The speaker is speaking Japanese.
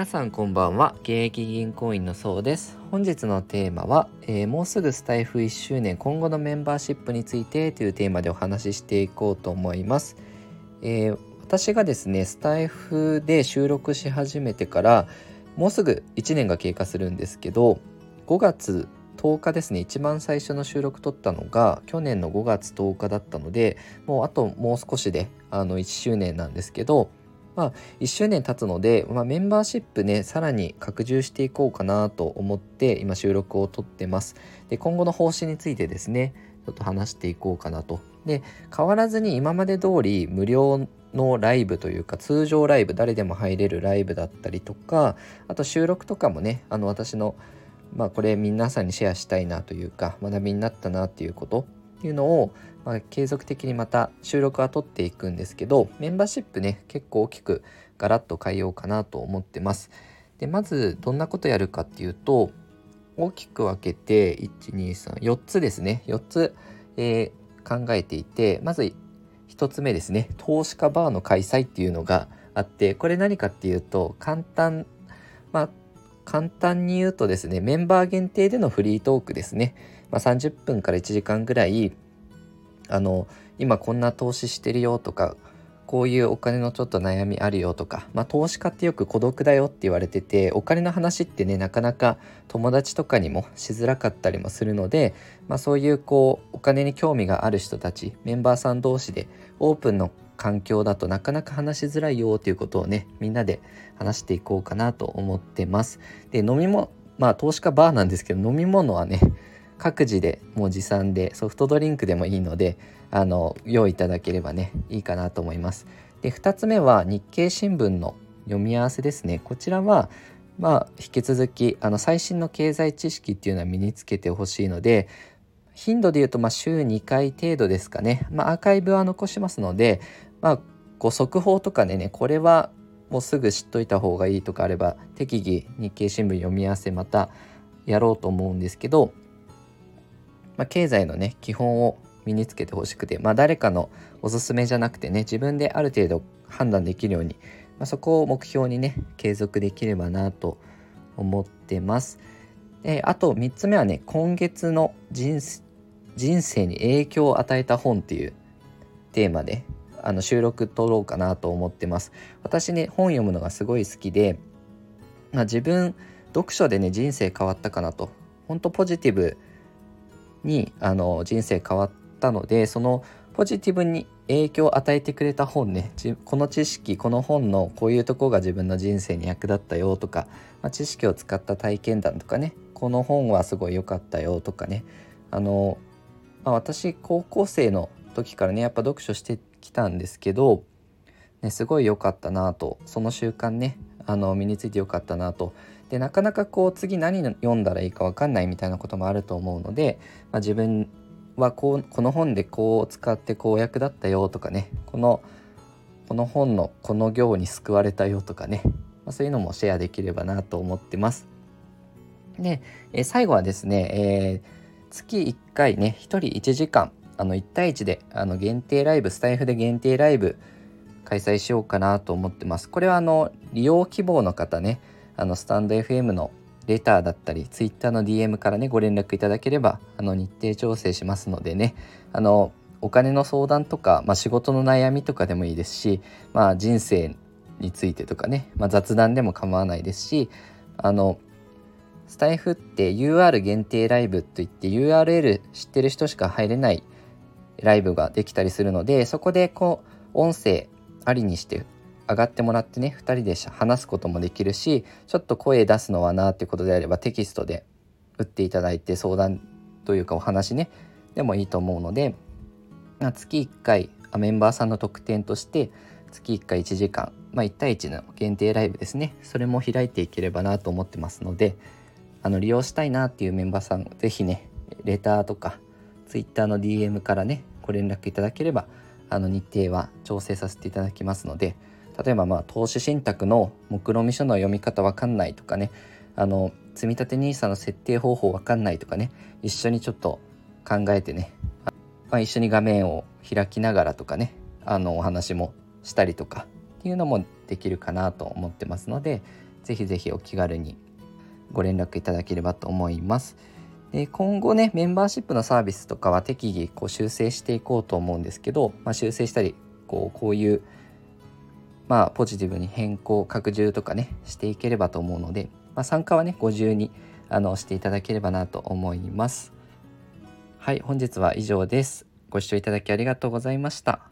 皆さんこんばんは。現役銀行員のそうです。本日のテーマは、えー、もうすぐスタイフ1周年今後のメンバーシップについてというテーマでお話ししていこうと思います、えー、私がですねスタイフで収録し始めてからもうすぐ1年が経過するんですけど5月10日ですね一番最初の収録撮ったのが去年の5月10日だったのでもうあともう少しであの1周年なんですけどまあ、1周年経つので、まあ、メンバーシップねさらに拡充していこうかなと思って今収録を撮ってます。で今後の方針についてですねちょっと話していこうかなと。で変わらずに今まで通り無料のライブというか通常ライブ誰でも入れるライブだったりとかあと収録とかもねあの私のまあこれ皆さんにシェアしたいなというか学びになったなっていうことっていうのをまあ、継続的にまた収録は撮っていくんですけどメンバーシップね結構大きくガラッと変えようかなと思ってます。でまずどんなことやるかっていうと大きく分けて1234つですね4つ、えー、考えていてまず1つ目ですね投資家バーの開催っていうのがあってこれ何かっていうと簡単まあ簡単に言うとですねメンバー限定でのフリートークですね、まあ、30分から1時間ぐらいあの今こんな投資してるよとかこういうお金のちょっと悩みあるよとか、まあ、投資家ってよく孤独だよって言われててお金の話ってねなかなか友達とかにもしづらかったりもするので、まあ、そういうこうお金に興味がある人たちメンバーさん同士でオープンの環境だとなかなか話しづらいよということをねみんなで話していこうかなと思ってます。で飲み物まあ投資家バーなんですけど飲み物はね各自でもう持参でソフトドリンクでもいいのであの用意いただければねいいかなと思います。で2つ目は日経新聞の読み合わせですねこちらはまあ引き続きあの最新の経済知識っていうのは身につけてほしいので頻度で言うとまあ週2回程度ですかね、まあ、アーカイブは残しますので、まあ、こう速報とかでねこれはもうすぐ知っといた方がいいとかあれば適宜日経新聞読み合わせまたやろうと思うんですけどまあ、経済のね基本を身につけてほしくて、まあ、誰かのおすすめじゃなくてね自分である程度判断できるように、まあ、そこを目標にね継続できればなと思ってます。であと3つ目はね今月の人人生に影響を与えた本っていうテーマであの収録撮ろうかなと思ってます。私ね本読むのがすごい好きで、まあ、自分読書でね人生変わったかなと本当ポジティブにあの人生変わったのでそのポジティブに影響を与えてくれた本ねこの知識この本のこういうとこが自分の人生に役立ったよとか、まあ、知識を使った体験談とかねこの本はすごい良かったよとかねあの、まあ、私高校生の時からねやっぱ読書してきたんですけど、ね、すごい良かったなとその習慣ねあの身について良かったなとでなかなかこう次何読んだらいいか分かんないみたいなこともあると思うので、まあ、自分はこうこの本でこう使ってこう役立ったよとかねこのこの本のこの行に救われたよとかね、まあ、そういうのもシェアできればなと思ってます。で、え、最後はですね、えー、月1回ね1人1時間あの1対1であの限定ライブスタイフで限定ライブ開催しようかなと思ってます。これはあの利用希望の方ねあのスタンド FM のレターだったり Twitter の DM からねご連絡いただければあの日程調整しますのでねあのお金の相談とか、まあ、仕事の悩みとかでもいいですし、まあ、人生についてとかね、まあ、雑談でも構わないですしあのスタイフって UR 限定ライブといって URL 知ってる人しか入れないライブができたりするのでそこでこう音声ありにして上がってもらってね2人で話すこともできるしちょっと声出すのはなっていうことであればテキストで打っていただいて相談というかお話ねでもいいと思うので月1回メンバーさんの特典として月1回1時間、まあ、1対1の限定ライブですね。それも開いていければなと思ってますのであの利用したいなっていうメンバーさん是非ねレターとか Twitter の DM からねご連絡いただければあの日程は調整させていただきますので例えばまあ投資信託の目論見書の読み方わかんないとかねあの積立 NISA の設定方法わかんないとかね一緒にちょっと考えてね、まあ、一緒に画面を開きながらとかねあのお話もしたりとかっていうのもできるかなと思ってますのでぜひぜひお気軽にご連絡いただければと思います。で今後ねメンバーシップのサービスとかは適宜こう修正していこうと思うんですけど、まあ、修正したりこうこういうまあポジティブに変更拡充とかねしていければと思うので、まあ、参加はねご自由にあのしていただければなと思います。はい本日は以上です。ご視聴いただきありがとうございました。